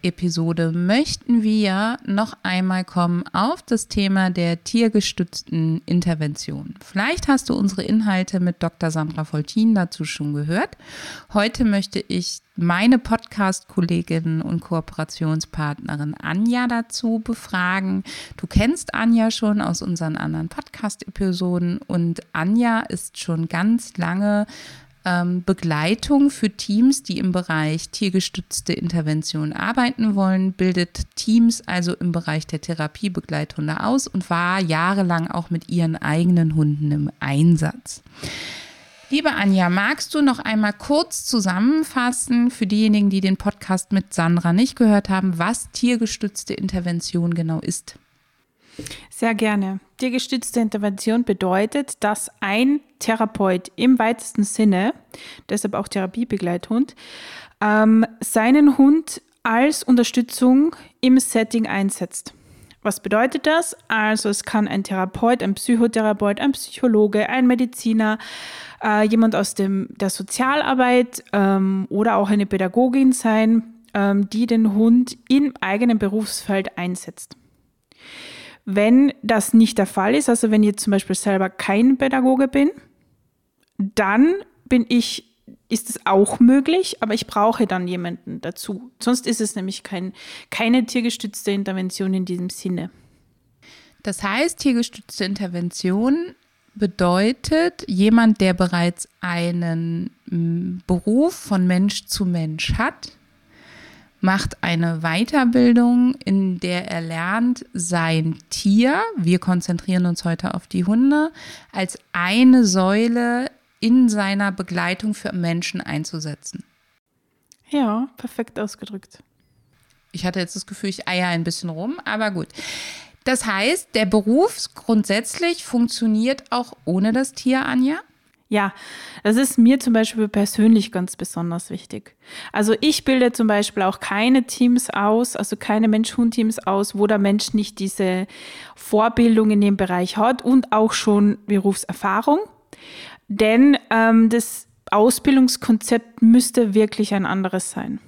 Podcast-Episode möchten wir noch einmal kommen auf das Thema der tiergestützten Intervention. Vielleicht hast du unsere Inhalte mit Dr. Sandra Foltin dazu schon gehört. Heute möchte ich meine Podcast-Kollegin und Kooperationspartnerin Anja dazu befragen. Du kennst Anja schon aus unseren anderen Podcast-Episoden und Anja ist schon ganz lange ähm, Begleitung für Teams, die im Bereich tiergestützte Intervention arbeiten wollen, bildet Teams also im Bereich der Therapiebegleithunde aus und war jahrelang auch mit ihren eigenen Hunden im Einsatz. Liebe Anja, magst du noch einmal kurz zusammenfassen für diejenigen, die den Podcast mit Sandra nicht gehört haben, was tiergestützte Intervention genau ist? Sehr gerne. Tiergestützte Intervention bedeutet, dass ein Therapeut im weitesten Sinne, deshalb auch Therapiebegleithund, ähm, seinen Hund als Unterstützung im Setting einsetzt. Was bedeutet das? Also es kann ein Therapeut, ein Psychotherapeut, ein Psychologe, ein Mediziner, äh, jemand aus dem, der Sozialarbeit ähm, oder auch eine Pädagogin sein, ähm, die den Hund im eigenen Berufsfeld einsetzt. Wenn das nicht der Fall ist, also wenn ich zum Beispiel selber kein Pädagoge bin, dann bin ich, ist es auch möglich, aber ich brauche dann jemanden dazu. Sonst ist es nämlich kein, keine tiergestützte Intervention in diesem Sinne. Das heißt, tiergestützte Intervention bedeutet, jemand, der bereits einen Beruf von Mensch zu Mensch hat, macht eine Weiterbildung, in der er lernt, sein Tier, wir konzentrieren uns heute auf die Hunde, als eine Säule in seiner Begleitung für Menschen einzusetzen. Ja, perfekt ausgedrückt. Ich hatte jetzt das Gefühl, ich eier ein bisschen rum, aber gut. Das heißt, der Beruf grundsätzlich funktioniert auch ohne das Tier, Anja? Ja, das ist mir zum Beispiel persönlich ganz besonders wichtig. Also ich bilde zum Beispiel auch keine Teams aus, also keine Mensch-Hund-Teams aus, wo der Mensch nicht diese Vorbildung in dem Bereich hat und auch schon Berufserfahrung. Denn ähm, das Ausbildungskonzept müsste wirklich ein anderes sein.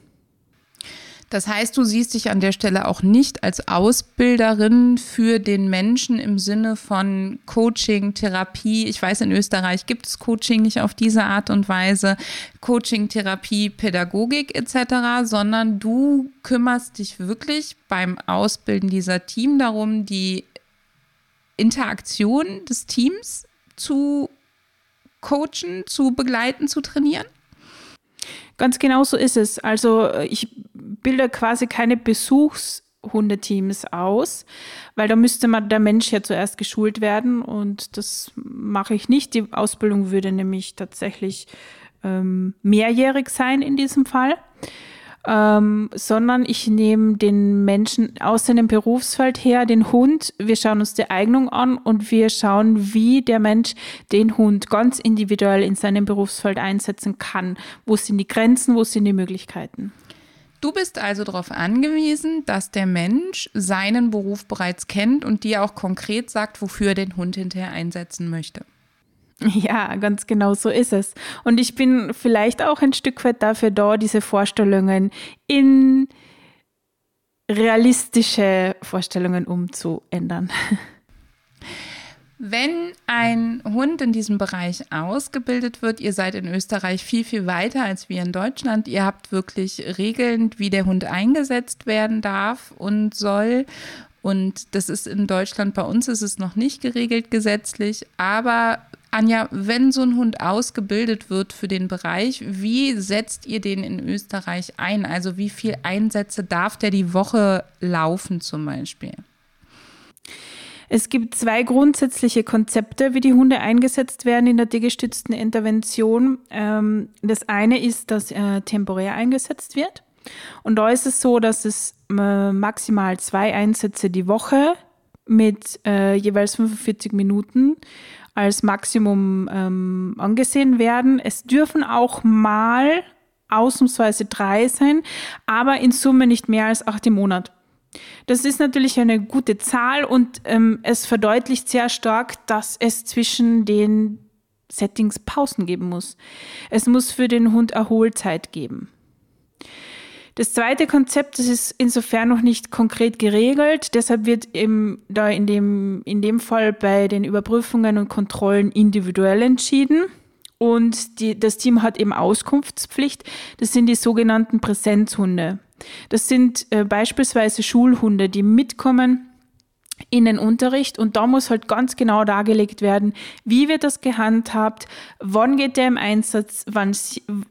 Das heißt, du siehst dich an der Stelle auch nicht als Ausbilderin für den Menschen im Sinne von Coaching, Therapie. Ich weiß, in Österreich gibt es Coaching nicht auf diese Art und Weise. Coaching, Therapie, Pädagogik etc., sondern du kümmerst dich wirklich beim Ausbilden dieser Team darum, die Interaktion des Teams zu coachen, zu begleiten, zu trainieren? Ganz genau so ist es. Also äh, ich bilde quasi keine Besuchshundeteams aus, weil da müsste man der Mensch ja zuerst geschult werden und das mache ich nicht. Die Ausbildung würde nämlich tatsächlich ähm, mehrjährig sein in diesem Fall ähm, sondern ich nehme den Menschen aus seinem Berufsfeld her, den Hund, wir schauen uns die Eignung an und wir schauen, wie der Mensch den Hund ganz individuell in seinem Berufsfeld einsetzen kann. Wo sind die Grenzen, wo sind die Möglichkeiten? Du bist also darauf angewiesen, dass der Mensch seinen Beruf bereits kennt und dir auch konkret sagt, wofür er den Hund hinterher einsetzen möchte. Ja, ganz genau so ist es. Und ich bin vielleicht auch ein Stück weit dafür da, diese Vorstellungen in realistische Vorstellungen umzuändern. Wenn ein Hund in diesem Bereich ausgebildet wird, ihr seid in Österreich viel, viel weiter als wir in Deutschland. Ihr habt wirklich Regeln, wie der Hund eingesetzt werden darf und soll. Und das ist in Deutschland, bei uns ist es noch nicht geregelt gesetzlich, aber Anja, wenn so ein Hund ausgebildet wird für den Bereich, wie setzt ihr den in Österreich ein? Also wie viele Einsätze darf der die Woche laufen zum Beispiel? Es gibt zwei grundsätzliche Konzepte, wie die Hunde eingesetzt werden in der tiergestützten Intervention. Ähm, das eine ist, dass er temporär eingesetzt wird. Und da ist es so, dass es äh, maximal zwei Einsätze die Woche mit äh, jeweils 45 Minuten als Maximum ähm, angesehen werden. Es dürfen auch mal ausnahmsweise drei sein, aber in Summe nicht mehr als acht im Monat. Das ist natürlich eine gute Zahl und ähm, es verdeutlicht sehr stark, dass es zwischen den Settings Pausen geben muss. Es muss für den Hund Erholzeit geben. Das zweite Konzept, das ist insofern noch nicht konkret geregelt, deshalb wird eben da in dem, in dem Fall bei den Überprüfungen und Kontrollen individuell entschieden. Und die, das Team hat eben Auskunftspflicht. Das sind die sogenannten Präsenzhunde. Das sind äh, beispielsweise Schulhunde, die mitkommen in den Unterricht und da muss halt ganz genau dargelegt werden, wie wird das gehandhabt, wann geht der im Einsatz, wann,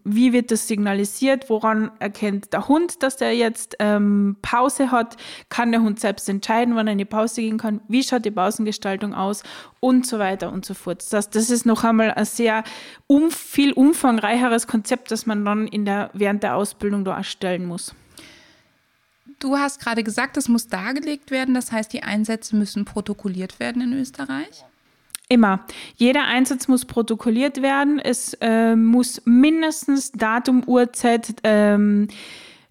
wie wird das signalisiert, woran erkennt der Hund, dass der jetzt ähm, Pause hat, kann der Hund selbst entscheiden, wann er in die Pause gehen kann, wie schaut die Pausengestaltung aus und so weiter und so fort. Das, das ist noch einmal ein sehr um, viel umfangreicheres Konzept, das man dann in der, während der Ausbildung da erstellen muss. Du hast gerade gesagt, es muss dargelegt werden. Das heißt, die Einsätze müssen protokolliert werden in Österreich? Immer. Jeder Einsatz muss protokolliert werden. Es äh, muss mindestens Datum, Uhrzeit, ähm,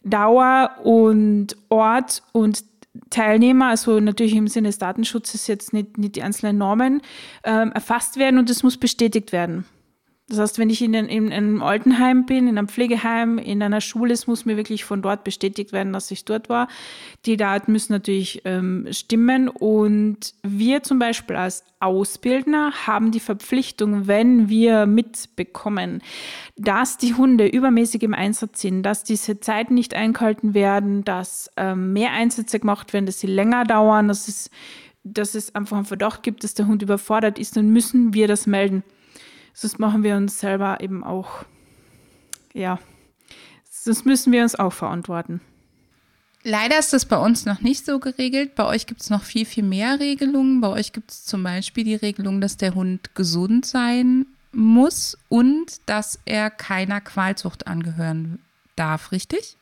Dauer und Ort und Teilnehmer, also natürlich im Sinne des Datenschutzes jetzt nicht, nicht die einzelnen Normen, ähm, erfasst werden und es muss bestätigt werden. Das heißt, wenn ich in, in, in, einem Altenheim bin, in einem Pflegeheim, in einer Schule, es muss mir wirklich von dort bestätigt werden, dass ich dort war. Die Daten müssen natürlich ähm, stimmen. Und wir zum Beispiel als Ausbildner haben die Verpflichtung, wenn wir mitbekommen, dass die Hunde übermäßig im Einsatz sind, dass diese Zeiten nicht eingehalten werden, dass ähm, mehr Einsätze gemacht werden, dass sie länger dauern, dass es, dass es einfach einen Verdacht gibt, dass der Hund überfordert ist, dann müssen wir das melden. Sonst machen wir uns selber eben auch, ja, sonst müssen wir uns auch verantworten. Leider ist das bei uns noch nicht so geregelt. Bei euch gibt es noch viel, viel mehr Regelungen. Bei euch gibt es zum Beispiel die Regelung, dass der Hund gesund sein muss und dass er keiner Qualzucht angehören darf, richtig?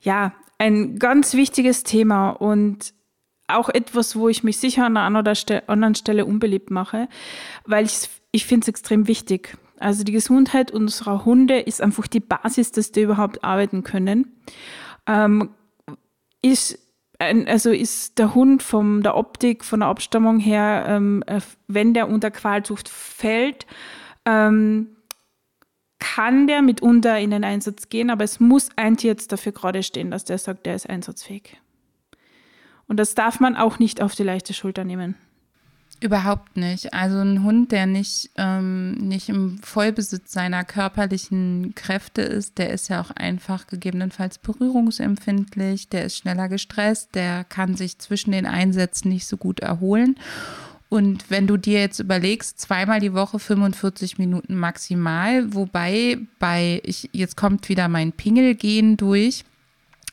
Ja, ein ganz wichtiges Thema und auch etwas, wo ich mich sicher an einer anderen Stelle unbeliebt mache, weil ich ich finde es extrem wichtig. Also die Gesundheit unserer Hunde ist einfach die Basis, dass die überhaupt arbeiten können. Ähm, ist ein, also ist der Hund von der Optik, von der Abstammung her, ähm, äh, wenn der unter Qualzucht fällt, ähm, kann der mitunter in den Einsatz gehen, aber es muss ein Tierarzt dafür gerade stehen, dass der sagt, der ist einsatzfähig. Und das darf man auch nicht auf die leichte Schulter nehmen. Überhaupt nicht. Also ein Hund, der nicht, ähm, nicht im Vollbesitz seiner körperlichen Kräfte ist, der ist ja auch einfach gegebenenfalls berührungsempfindlich, der ist schneller gestresst, der kann sich zwischen den Einsätzen nicht so gut erholen. Und wenn du dir jetzt überlegst, zweimal die Woche 45 Minuten maximal, wobei bei, ich, jetzt kommt wieder mein Pingelgehen durch,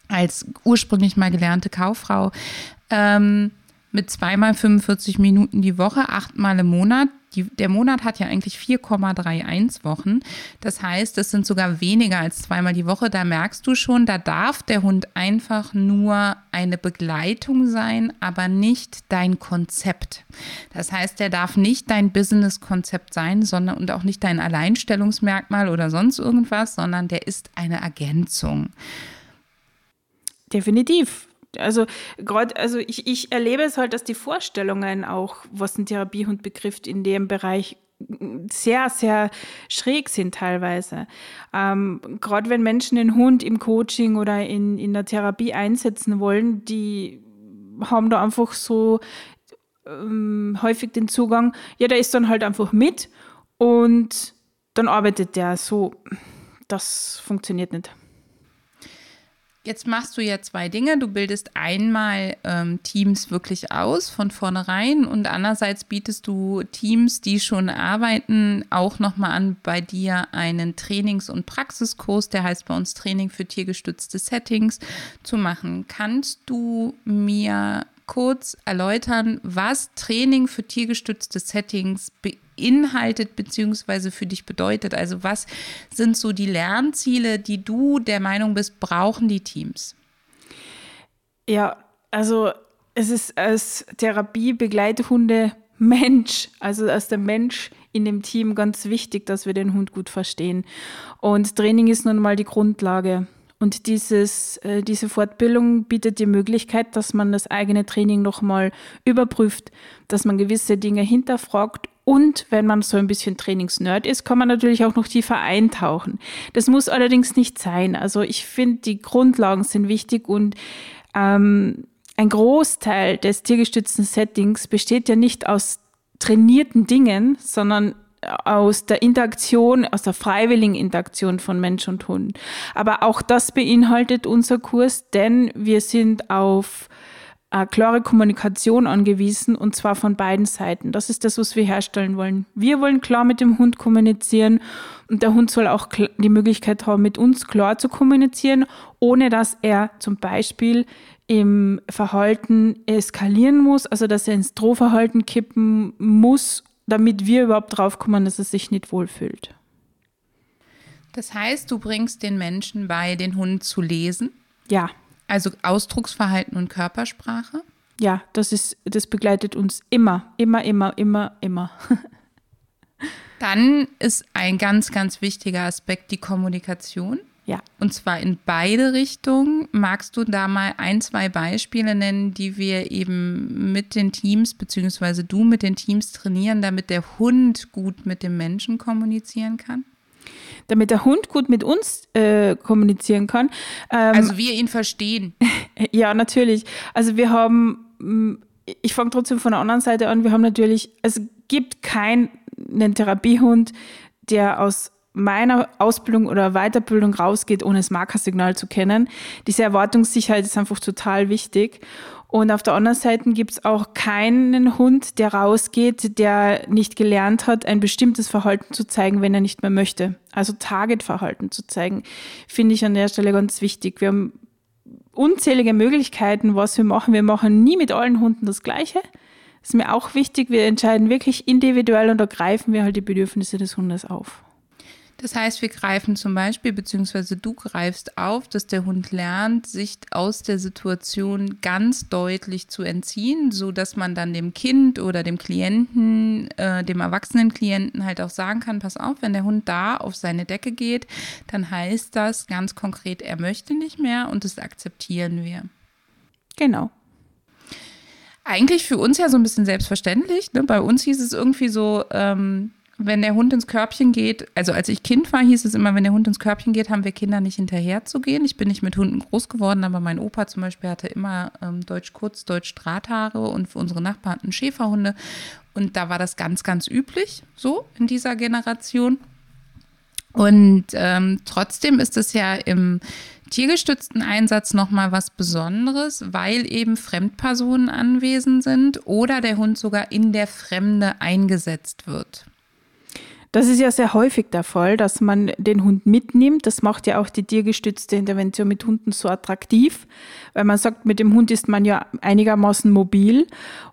als ursprünglich mal gelernte Kauffrau, ähm, mit zweimal 45 Minuten die Woche, achtmal im Monat. Die, der Monat hat ja eigentlich 4,31 Wochen. Das heißt, es sind sogar weniger als zweimal die Woche. Da merkst du schon, da darf der Hund einfach nur eine Begleitung sein, aber nicht dein Konzept. Das heißt, der darf nicht dein Business-Konzept sein, sondern und auch nicht dein Alleinstellungsmerkmal oder sonst irgendwas, sondern der ist eine Ergänzung. Definitiv also gerade, also ich, ich erlebe es halt, dass die Vorstellungen auch, was ein Therapiehund betrifft, in dem Bereich sehr, sehr schräg sind teilweise. Ähm, Gerade wenn Menschen den Hund im Coaching oder in, in der Therapie einsetzen wollen, die haben da einfach so ähm, häufig den Zugang, ja, der ist dann halt einfach mit und dann arbeitet der so. Das funktioniert nicht. Jetzt machst du ja zwei Dinge. Du bildest einmal ähm, Teams wirklich aus von vornherein und andererseits bietest du Teams, die schon arbeiten, auch nochmal an, bei dir einen Trainings- und Praxiskurs, der heißt bei uns Training für tiergestützte Settings, zu machen. Kannst du mir kurz erläutern, was Training für tiergestützte Settings beinhaltet bzw. für dich bedeutet. Also was sind so die Lernziele, die du der Meinung bist, brauchen die Teams? Ja, also es ist als Therapiebegleithunde Mensch, also als der Mensch in dem Team ganz wichtig, dass wir den Hund gut verstehen. Und Training ist nun mal die Grundlage. Und dieses, äh, diese Fortbildung bietet die Möglichkeit, dass man das eigene Training nochmal überprüft, dass man gewisse Dinge hinterfragt und wenn man so ein bisschen Trainingsnerd ist, kann man natürlich auch noch tiefer eintauchen. Das muss allerdings nicht sein. Also ich finde, die Grundlagen sind wichtig und ähm, ein Großteil des tiergestützten Settings besteht ja nicht aus trainierten Dingen, sondern aus der Interaktion, aus der freiwilligen Interaktion von Mensch und Hund. Aber auch das beinhaltet unser Kurs, denn wir sind auf äh, klare Kommunikation angewiesen und zwar von beiden Seiten. Das ist das, was wir herstellen wollen. Wir wollen klar mit dem Hund kommunizieren und der Hund soll auch die Möglichkeit haben, mit uns klar zu kommunizieren, ohne dass er zum Beispiel im Verhalten eskalieren muss, also dass er ins Drohverhalten kippen muss damit wir überhaupt draufkommen, dass es sich nicht wohlfühlt. Das heißt, du bringst den Menschen bei, den Hund zu lesen? Ja. Also Ausdrucksverhalten und Körpersprache? Ja, das ist, das begleitet uns immer, immer, immer, immer, immer. Dann ist ein ganz, ganz wichtiger Aspekt die Kommunikation. Ja. Und zwar in beide Richtungen. Magst du da mal ein, zwei Beispiele nennen, die wir eben mit den Teams, beziehungsweise du mit den Teams trainieren, damit der Hund gut mit dem Menschen kommunizieren kann? Damit der Hund gut mit uns äh, kommunizieren kann. Ähm, also wir ihn verstehen. ja, natürlich. Also wir haben, mm, ich fange trotzdem von der anderen Seite an, wir haben natürlich, es gibt keinen Therapiehund, der aus meiner Ausbildung oder Weiterbildung rausgeht, ohne das Markersignal zu kennen. Diese Erwartungssicherheit ist einfach total wichtig. Und auf der anderen Seite gibt es auch keinen Hund, der rausgeht, der nicht gelernt hat, ein bestimmtes Verhalten zu zeigen, wenn er nicht mehr möchte. Also Targetverhalten zu zeigen, finde ich an der Stelle ganz wichtig. Wir haben unzählige Möglichkeiten, was wir machen. Wir machen nie mit allen Hunden das Gleiche. Das ist mir auch wichtig. Wir entscheiden wirklich individuell und da greifen wir halt die Bedürfnisse des Hundes auf. Das heißt, wir greifen zum Beispiel, beziehungsweise du greifst auf, dass der Hund lernt, sich aus der Situation ganz deutlich zu entziehen, so dass man dann dem Kind oder dem Klienten, äh, dem erwachsenen Klienten halt auch sagen kann, pass auf, wenn der Hund da auf seine Decke geht, dann heißt das ganz konkret, er möchte nicht mehr und das akzeptieren wir. Genau eigentlich für uns ja so ein bisschen selbstverständlich. Ne? Bei uns hieß es irgendwie so, ähm, wenn der Hund ins Körbchen geht, also als ich Kind war, hieß es immer, wenn der Hund ins Körbchen geht, haben wir Kinder nicht hinterher zu gehen. Ich bin nicht mit Hunden groß geworden, aber mein Opa zum Beispiel hatte immer ähm, Deutsch Kurz, Deutsch Drahthaare und für unsere Nachbarn hatten Schäferhunde. Und da war das ganz, ganz üblich, so in dieser Generation. Und ähm, trotzdem ist es ja im tiergestützten Einsatz nochmal was Besonderes, weil eben Fremdpersonen anwesend sind oder der Hund sogar in der Fremde eingesetzt wird. Das ist ja sehr häufig der Fall, dass man den Hund mitnimmt. Das macht ja auch die tiergestützte Intervention mit Hunden so attraktiv, weil man sagt, mit dem Hund ist man ja einigermaßen mobil.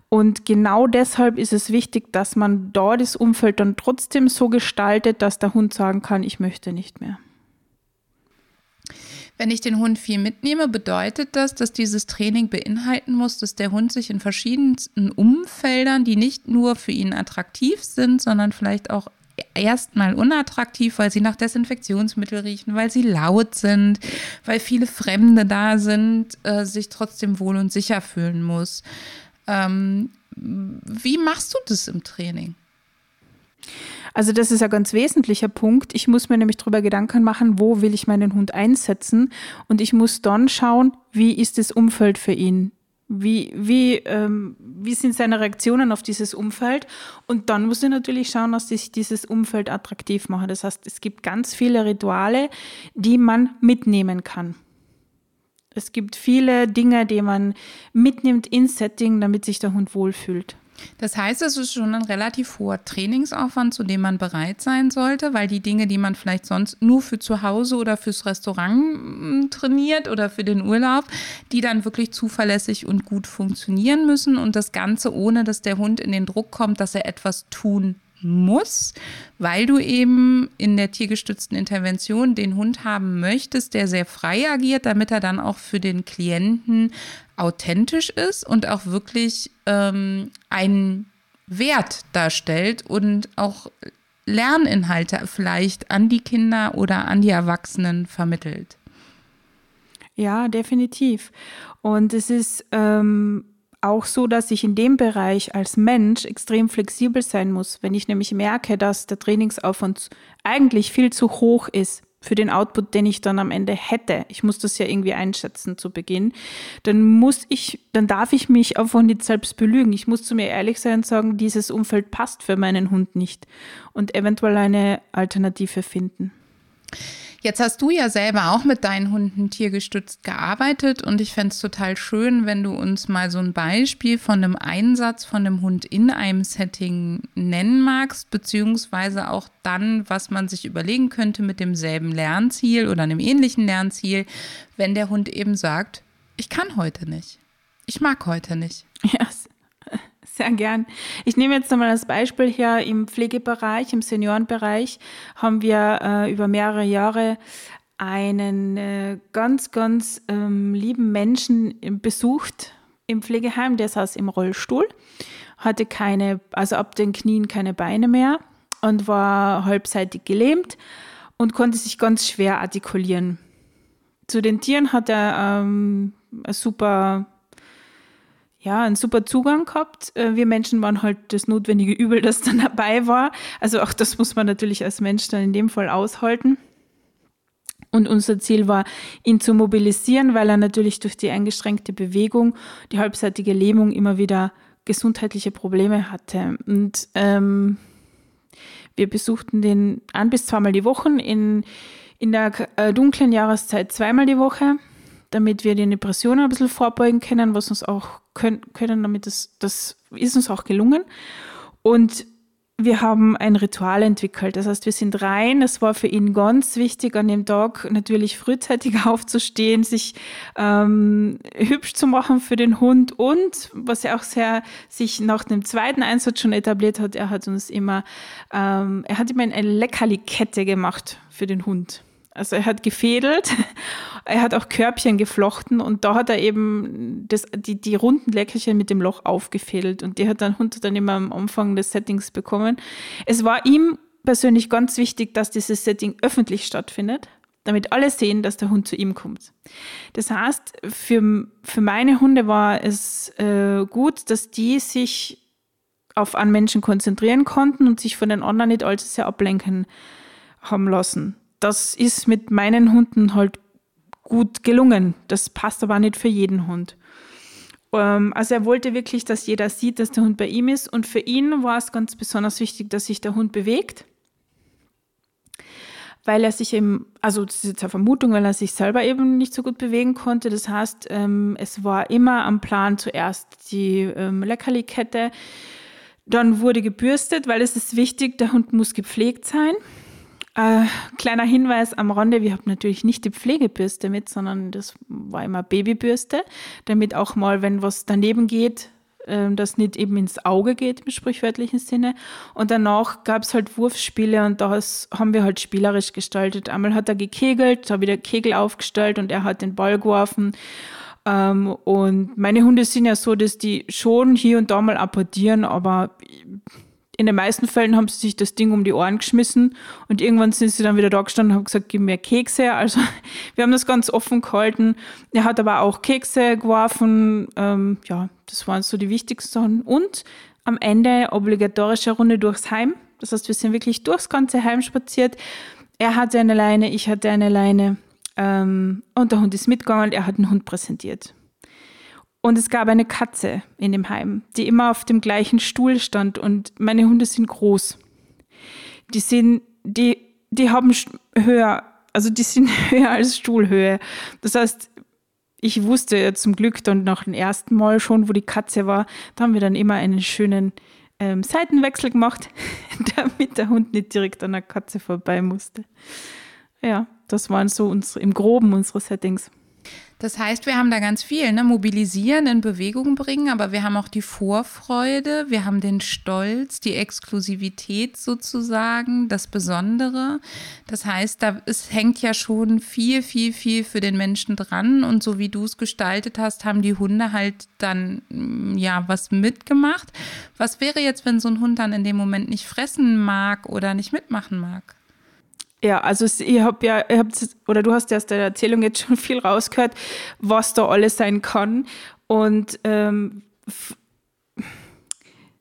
Und genau deshalb ist es wichtig, dass man da das Umfeld dann trotzdem so gestaltet, dass der Hund sagen kann, ich möchte nicht mehr. Wenn ich den Hund viel mitnehme, bedeutet das, dass dieses Training beinhalten muss, dass der Hund sich in verschiedensten Umfeldern, die nicht nur für ihn attraktiv sind, sondern vielleicht auch erstmal unattraktiv, weil sie nach Desinfektionsmittel riechen, weil sie laut sind, weil viele Fremde da sind, äh, sich trotzdem wohl und sicher fühlen muss. Ähm, wie machst du das im Training? Also das ist ein ganz wesentlicher Punkt. Ich muss mir nämlich darüber Gedanken machen, wo will ich meinen Hund einsetzen und ich muss dann schauen, wie ist das Umfeld für ihn. Wie, wie, ähm, wie sind seine Reaktionen auf dieses Umfeld? Und dann muss ich natürlich schauen, dass ich dieses Umfeld attraktiv mache. Das heißt, es gibt ganz viele Rituale, die man mitnehmen kann. Es gibt viele Dinge, die man mitnimmt ins Setting, damit sich der Hund wohlfühlt. Das heißt, es ist schon ein relativ hoher Trainingsaufwand, zu dem man bereit sein sollte, weil die Dinge, die man vielleicht sonst nur für zu Hause oder fürs Restaurant hm, trainiert oder für den Urlaub, die dann wirklich zuverlässig und gut funktionieren müssen. Und das Ganze ohne, dass der Hund in den Druck kommt, dass er etwas tun muss, weil du eben in der tiergestützten Intervention den Hund haben möchtest, der sehr frei agiert, damit er dann auch für den Klienten authentisch ist und auch wirklich ähm, einen Wert darstellt und auch Lerninhalte vielleicht an die Kinder oder an die Erwachsenen vermittelt. Ja, definitiv. Und es ist ähm, auch so, dass ich in dem Bereich als Mensch extrem flexibel sein muss. Wenn ich nämlich merke, dass der Trainingsaufwand eigentlich viel zu hoch ist für den Output, den ich dann am Ende hätte, ich muss das ja irgendwie einschätzen zu Beginn, dann muss ich, dann darf ich mich einfach nicht selbst belügen. Ich muss zu mir ehrlich sein und sagen, dieses Umfeld passt für meinen Hund nicht und eventuell eine Alternative finden. Jetzt hast du ja selber auch mit deinen Hunden tiergestützt gearbeitet und ich fände es total schön, wenn du uns mal so ein Beispiel von einem Einsatz von einem Hund in einem Setting nennen magst, beziehungsweise auch dann, was man sich überlegen könnte mit demselben Lernziel oder einem ähnlichen Lernziel, wenn der Hund eben sagt, ich kann heute nicht. Ich mag heute nicht. Ja, sehr gern. Ich nehme jetzt nochmal als Beispiel her, im Pflegebereich, im Seniorenbereich haben wir äh, über mehrere Jahre einen äh, ganz, ganz ähm, lieben Menschen besucht im Pflegeheim. Der saß im Rollstuhl, hatte keine, also ab den Knien keine Beine mehr und war halbseitig gelähmt und konnte sich ganz schwer artikulieren. Zu den Tieren hat er ähm, eine super ja, einen super Zugang gehabt. Äh, wir Menschen waren halt das notwendige Übel, das dann dabei war. Also auch das muss man natürlich als Mensch dann in dem Fall aushalten. Und unser Ziel war, ihn zu mobilisieren, weil er natürlich durch die eingeschränkte Bewegung, die halbseitige Lähmung immer wieder gesundheitliche Probleme hatte. Und ähm, wir besuchten den ein bis zweimal die Woche, in, in der äh, dunklen Jahreszeit zweimal die Woche damit wir den Depressionen ein bisschen vorbeugen können, was uns auch können, können damit das, das ist uns auch gelungen. Und wir haben ein Ritual entwickelt. Das heißt, wir sind rein. Es war für ihn ganz wichtig, an dem Tag natürlich frühzeitig aufzustehen, sich ähm, hübsch zu machen für den Hund und was er auch sehr sich nach dem zweiten Einsatz schon etabliert hat, er hat uns immer, ähm, er hat immer eine Leckerli-Kette gemacht für den Hund. Also er hat gefädelt, er hat auch Körbchen geflochten und da hat er eben das, die, die runden Leckerchen mit dem Loch aufgefädelt und die hat dann Hund dann immer am Anfang des Settings bekommen. Es war ihm persönlich ganz wichtig, dass dieses Setting öffentlich stattfindet, damit alle sehen, dass der Hund zu ihm kommt. Das heißt, für, für meine Hunde war es äh, gut, dass die sich auf einen Menschen konzentrieren konnten und sich von den anderen nicht allzu sehr ablenken haben lassen das ist mit meinen Hunden halt gut gelungen. Das passt aber nicht für jeden Hund. Ähm, also er wollte wirklich, dass jeder sieht, dass der Hund bei ihm ist. Und für ihn war es ganz besonders wichtig, dass sich der Hund bewegt. Weil er sich eben, also das ist jetzt eine Vermutung, weil er sich selber eben nicht so gut bewegen konnte. Das heißt, ähm, es war immer am Plan zuerst die ähm, Leckerli-Kette. Dann wurde gebürstet, weil es ist wichtig, der Hund muss gepflegt sein. Äh, kleiner Hinweis am Rande, wir haben natürlich nicht die Pflegebürste mit, sondern das war immer Babybürste, damit auch mal, wenn was daneben geht, äh, das nicht eben ins Auge geht im sprichwörtlichen Sinne. Und danach gab es halt Wurfspiele und das haben wir halt spielerisch gestaltet. Einmal hat er gekegelt, habe wieder Kegel aufgestellt und er hat den Ball geworfen. Ähm, und meine Hunde sind ja so, dass die schon hier und da mal apportieren, aber in den meisten Fällen haben sie sich das Ding um die Ohren geschmissen und irgendwann sind sie dann wieder da gestanden und haben gesagt, gib mir Kekse. Also wir haben das ganz offen gehalten. Er hat aber auch Kekse geworfen. Ähm, ja, das waren so die wichtigsten Sachen. Und am Ende obligatorische Runde durchs Heim. Das heißt, wir sind wirklich durchs ganze Heim spaziert. Er hatte eine Leine, ich hatte eine Leine. Ähm, und der Hund ist mitgegangen und er hat einen Hund präsentiert. Und es gab eine Katze in dem Heim, die immer auf dem gleichen Stuhl stand. Und meine Hunde sind groß. Die sind, die, die haben höher, also die sind höher als Stuhlhöhe. Das heißt, ich wusste zum Glück dann nach dem ersten Mal schon, wo die Katze war, da haben wir dann immer einen schönen ähm, Seitenwechsel gemacht, damit der Hund nicht direkt an der Katze vorbei musste. Ja, das waren so unsere, im Groben unsere Settings. Das heißt, wir haben da ganz viel, ne? mobilisieren, in Bewegung bringen, aber wir haben auch die Vorfreude, wir haben den Stolz, die Exklusivität sozusagen, das Besondere. Das heißt, da es hängt ja schon viel, viel, viel für den Menschen dran und so wie du es gestaltet hast, haben die Hunde halt dann mm, ja was mitgemacht. Was wäre jetzt, wenn so ein Hund dann in dem Moment nicht fressen mag oder nicht mitmachen mag? Ja, also ich habe ja, ich hab, oder du hast ja aus der Erzählung jetzt schon viel rausgehört, was da alles sein kann. Und ähm,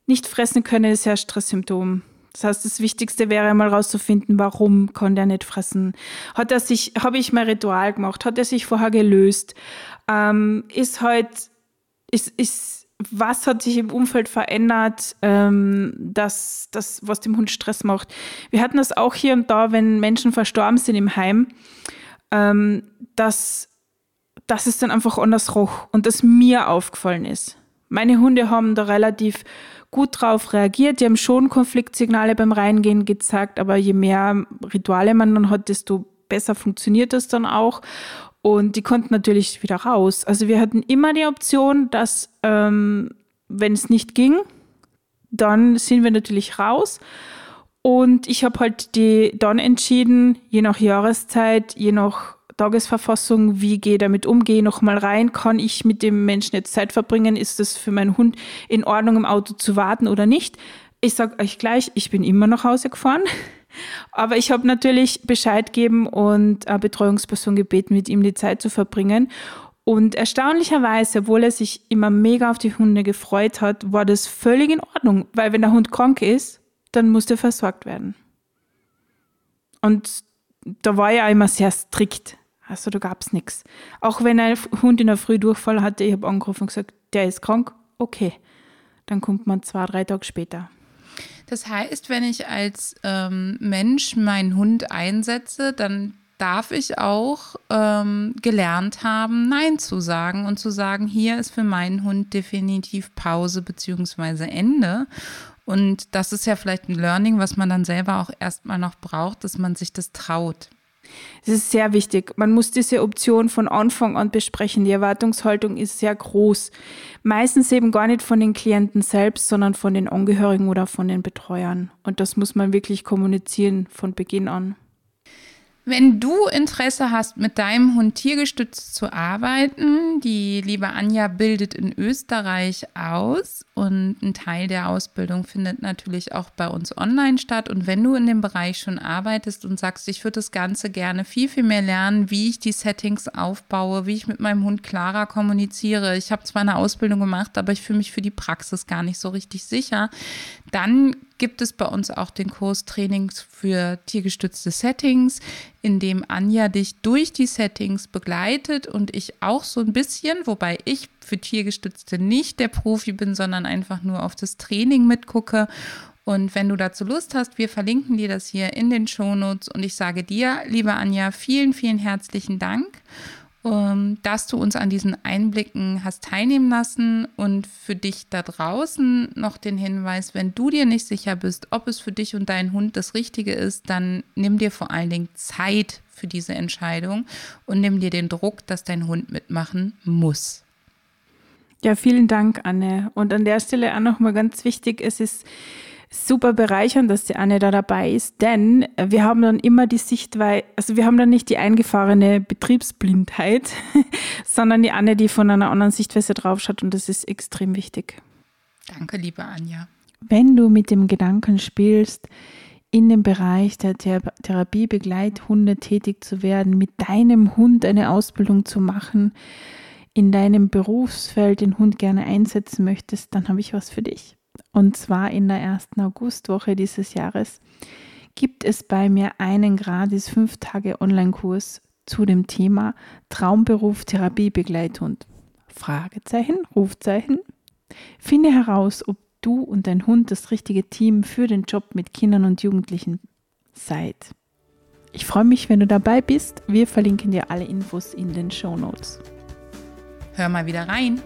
nicht fressen können ist ja Stresssymptom. Das heißt, das Wichtigste wäre mal rauszufinden, warum kann der nicht fressen. Hat er sich, habe ich mein Ritual gemacht? Hat er sich vorher gelöst? Ähm, ist halt, ist, ist was hat sich im Umfeld verändert, ähm, dass das, was dem Hund Stress macht. Wir hatten das auch hier und da, wenn Menschen verstorben sind im Heim, ähm, dass, dass es dann einfach anders roch und das mir aufgefallen ist. Meine Hunde haben da relativ gut drauf reagiert. Die haben schon Konfliktsignale beim Reingehen gezeigt, aber je mehr Rituale man dann hat, desto besser funktioniert das dann auch. Und die konnten natürlich wieder raus. Also wir hatten immer die Option, dass ähm, wenn es nicht ging, dann sind wir natürlich raus. Und ich habe halt die dann entschieden, je nach Jahreszeit, je nach Tagesverfassung, wie gehe damit um, gehe nochmal rein, kann ich mit dem Menschen jetzt Zeit verbringen, ist es für meinen Hund in Ordnung, im Auto zu warten oder nicht. Ich sage euch gleich, ich bin immer nach Hause gefahren. Aber ich habe natürlich Bescheid gegeben und eine Betreuungsperson gebeten, mit ihm die Zeit zu verbringen. Und erstaunlicherweise, obwohl er sich immer mega auf die Hunde gefreut hat, war das völlig in Ordnung, weil wenn der Hund krank ist, dann muss er versorgt werden. Und da war er immer sehr strikt. Also da gab es nichts. Auch wenn ein Hund in der Früh Durchfall hatte, ich habe angerufen und gesagt, der ist krank, okay. Dann kommt man zwei, drei Tage später. Das heißt, wenn ich als ähm, Mensch meinen Hund einsetze, dann darf ich auch ähm, gelernt haben, Nein zu sagen und zu sagen, hier ist für meinen Hund definitiv Pause bzw. Ende. Und das ist ja vielleicht ein Learning, was man dann selber auch erstmal noch braucht, dass man sich das traut. Es ist sehr wichtig. Man muss diese Option von Anfang an besprechen. Die Erwartungshaltung ist sehr groß. Meistens eben gar nicht von den Klienten selbst, sondern von den Angehörigen oder von den Betreuern. Und das muss man wirklich kommunizieren von Beginn an. Wenn du Interesse hast, mit deinem Hund tiergestützt zu arbeiten, die liebe Anja bildet in Österreich aus und ein Teil der Ausbildung findet natürlich auch bei uns online statt. Und wenn du in dem Bereich schon arbeitest und sagst, ich würde das Ganze gerne viel, viel mehr lernen, wie ich die Settings aufbaue, wie ich mit meinem Hund klarer kommuniziere. Ich habe zwar eine Ausbildung gemacht, aber ich fühle mich für die Praxis gar nicht so richtig sicher. Dann gibt es bei uns auch den Kurs Trainings für tiergestützte Settings, in dem Anja dich durch die Settings begleitet und ich auch so ein bisschen, wobei ich für tiergestützte nicht der Profi bin, sondern einfach nur auf das Training mitgucke. Und wenn du dazu Lust hast, wir verlinken dir das hier in den Shownotes und ich sage dir, liebe Anja, vielen, vielen herzlichen Dank dass du uns an diesen Einblicken hast teilnehmen lassen und für dich da draußen noch den Hinweis, wenn du dir nicht sicher bist, ob es für dich und deinen Hund das Richtige ist, dann nimm dir vor allen Dingen Zeit für diese Entscheidung und nimm dir den Druck, dass dein Hund mitmachen muss. Ja, vielen Dank, Anne. Und an der Stelle auch nochmal ganz wichtig, es ist super bereichernd, dass die Anne da dabei ist, denn wir haben dann immer die Sichtweise, also wir haben dann nicht die eingefahrene Betriebsblindheit, sondern die Anne, die von einer anderen Sichtweise draufschaut und das ist extrem wichtig. Danke, liebe Anja. Wenn du mit dem Gedanken spielst, in dem Bereich der Therapiebegleithunde tätig zu werden, mit deinem Hund eine Ausbildung zu machen, in deinem Berufsfeld den Hund gerne einsetzen möchtest, dann habe ich was für dich. Und zwar in der ersten Augustwoche dieses Jahres gibt es bei mir einen gratis 5 Tage Online-Kurs zu dem Thema Traumberuf Therapiebegleithund. Fragezeichen, Rufzeichen. Finde heraus, ob du und dein Hund das richtige Team für den Job mit Kindern und Jugendlichen seid. Ich freue mich, wenn du dabei bist. Wir verlinken dir alle Infos in den Show Notes. Hör mal wieder rein.